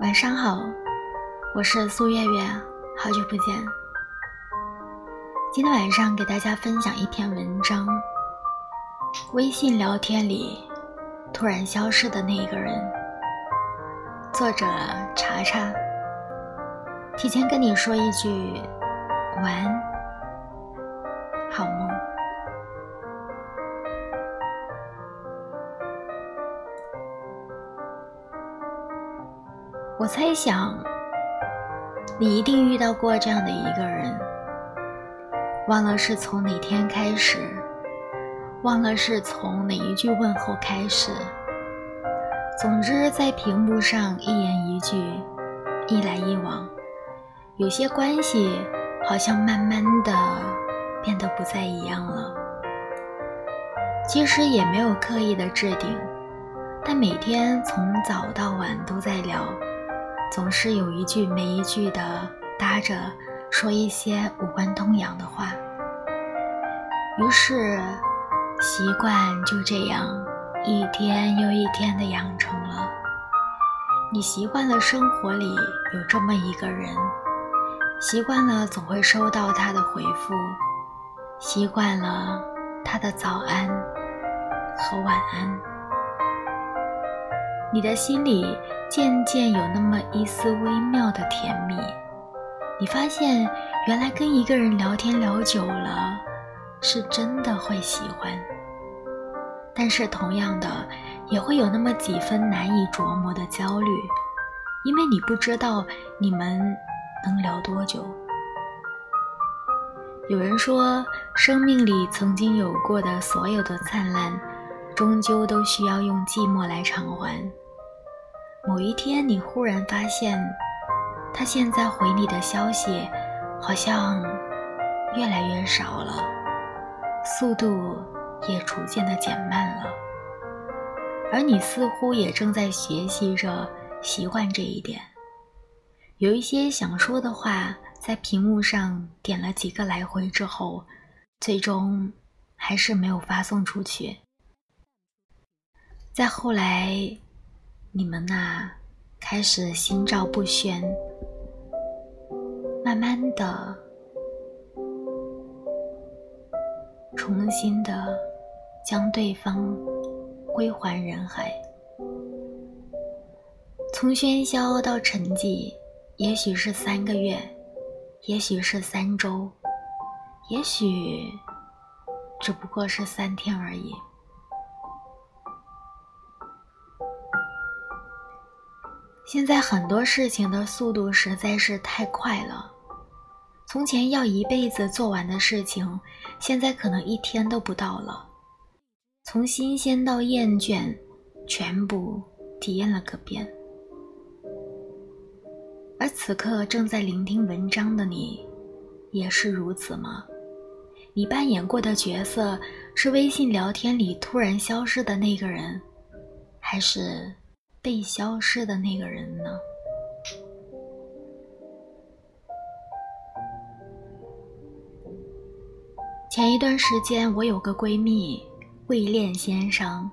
晚上好，我是苏月月，好久不见。今天晚上给大家分享一篇文章：微信聊天里突然消失的那一个人。作者查查。提前跟你说一句晚安，好梦。我猜想，你一定遇到过这样的一个人，忘了是从哪天开始，忘了是从哪一句问候开始。总之，在屏幕上一言一句，一来一往，有些关系好像慢慢的变得不再一样了。其实也没有刻意的置顶，但每天从早到晚都在聊。总是有一句没一句的搭着说一些无关痛痒的话，于是习惯就这样一天又一天的养成了。你习惯了生活里有这么一个人，习惯了总会收到他的回复，习惯了他的早安和晚安，你的心里。渐渐有那么一丝微妙的甜蜜，你发现原来跟一个人聊天聊久了，是真的会喜欢。但是同样的，也会有那么几分难以琢磨的焦虑，因为你不知道你们能聊多久。有人说，生命里曾经有过的所有的灿烂，终究都需要用寂寞来偿还。某一天，你忽然发现，他现在回你的消息好像越来越少了，速度也逐渐的减慢了，而你似乎也正在学习着习惯这一点。有一些想说的话，在屏幕上点了几个来回之后，最终还是没有发送出去。再后来。你们呐，开始心照不宣，慢慢的，重新的将对方归还人海。从喧嚣到沉寂，也许是三个月，也许是三周，也许只不过是三天而已。现在很多事情的速度实在是太快了，从前要一辈子做完的事情，现在可能一天都不到了。从新鲜到厌倦，全部体验了个遍。而此刻正在聆听文章的你，也是如此吗？你扮演过的角色是微信聊天里突然消失的那个人，还是？被消失的那个人呢？前一段时间，我有个闺蜜未恋先生，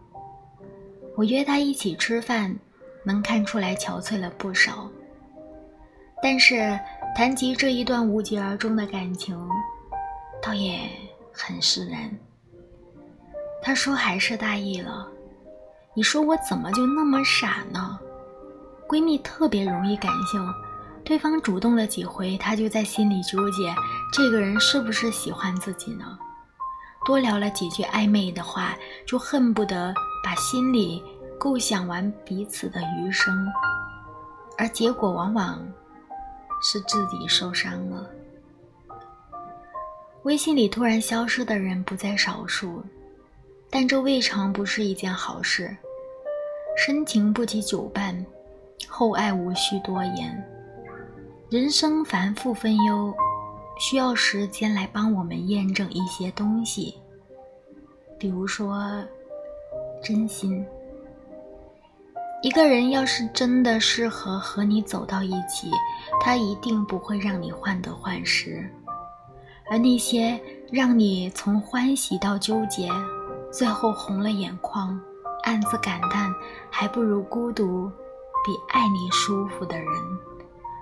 我约她一起吃饭，能看出来憔悴了不少。但是谈及这一段无疾而终的感情，倒也很释然。她说还是大意了。你说我怎么就那么傻呢？闺蜜特别容易感性，对方主动了几回，她就在心里纠结，这个人是不是喜欢自己呢？多聊了几句暧昧的话，就恨不得把心里构想完彼此的余生，而结果往往是自己受伤了。微信里突然消失的人不在少数，但这未尝不是一件好事。深情不及久伴，厚爱无需多言。人生繁复分忧，需要时间来帮我们验证一些东西，比如说真心。一个人要是真的适合和你走到一起，他一定不会让你患得患失，而那些让你从欢喜到纠结，最后红了眼眶，暗自感叹，还不如孤独，比爱你舒服的人，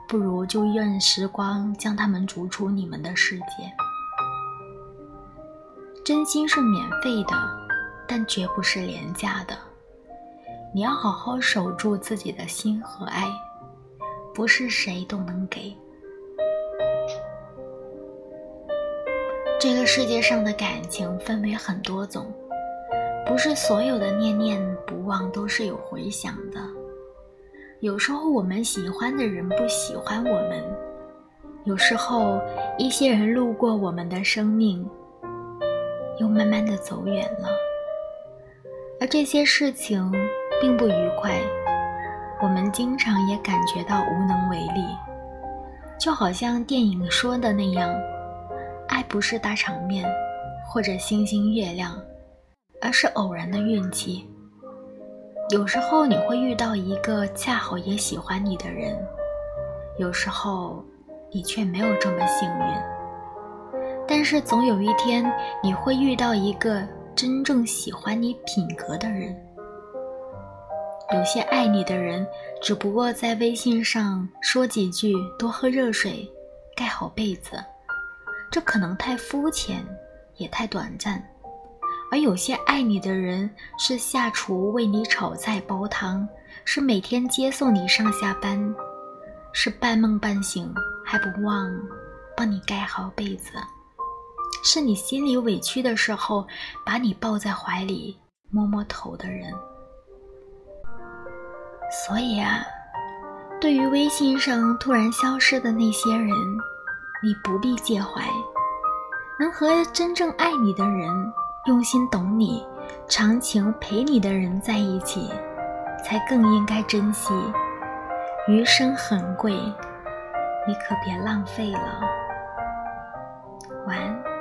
不如就任时光将他们逐出你们的世界。真心是免费的，但绝不是廉价的。你要好好守住自己的心和爱，不是谁都能给。这个世界上的感情分为很多种，不是所有的念念不忘都是有回响的。有时候我们喜欢的人不喜欢我们，有时候一些人路过我们的生命，又慢慢的走远了。而这些事情并不愉快，我们经常也感觉到无能为力，就好像电影说的那样。爱不是大场面，或者星星月亮，而是偶然的运气。有时候你会遇到一个恰好也喜欢你的人，有时候你却没有这么幸运。但是总有一天你会遇到一个真正喜欢你品格的人。有些爱你的人，只不过在微信上说几句“多喝热水，盖好被子”。这可能太肤浅，也太短暂，而有些爱你的人是下厨为你炒菜煲汤，是每天接送你上下班，是半梦半醒还不忘帮你盖好被子，是你心里委屈的时候把你抱在怀里摸摸头的人。所以啊，对于微信上突然消失的那些人。你不必介怀，能和真正爱你的人、用心懂你、长情陪你的人在一起，才更应该珍惜。余生很贵，你可别浪费了。晚安。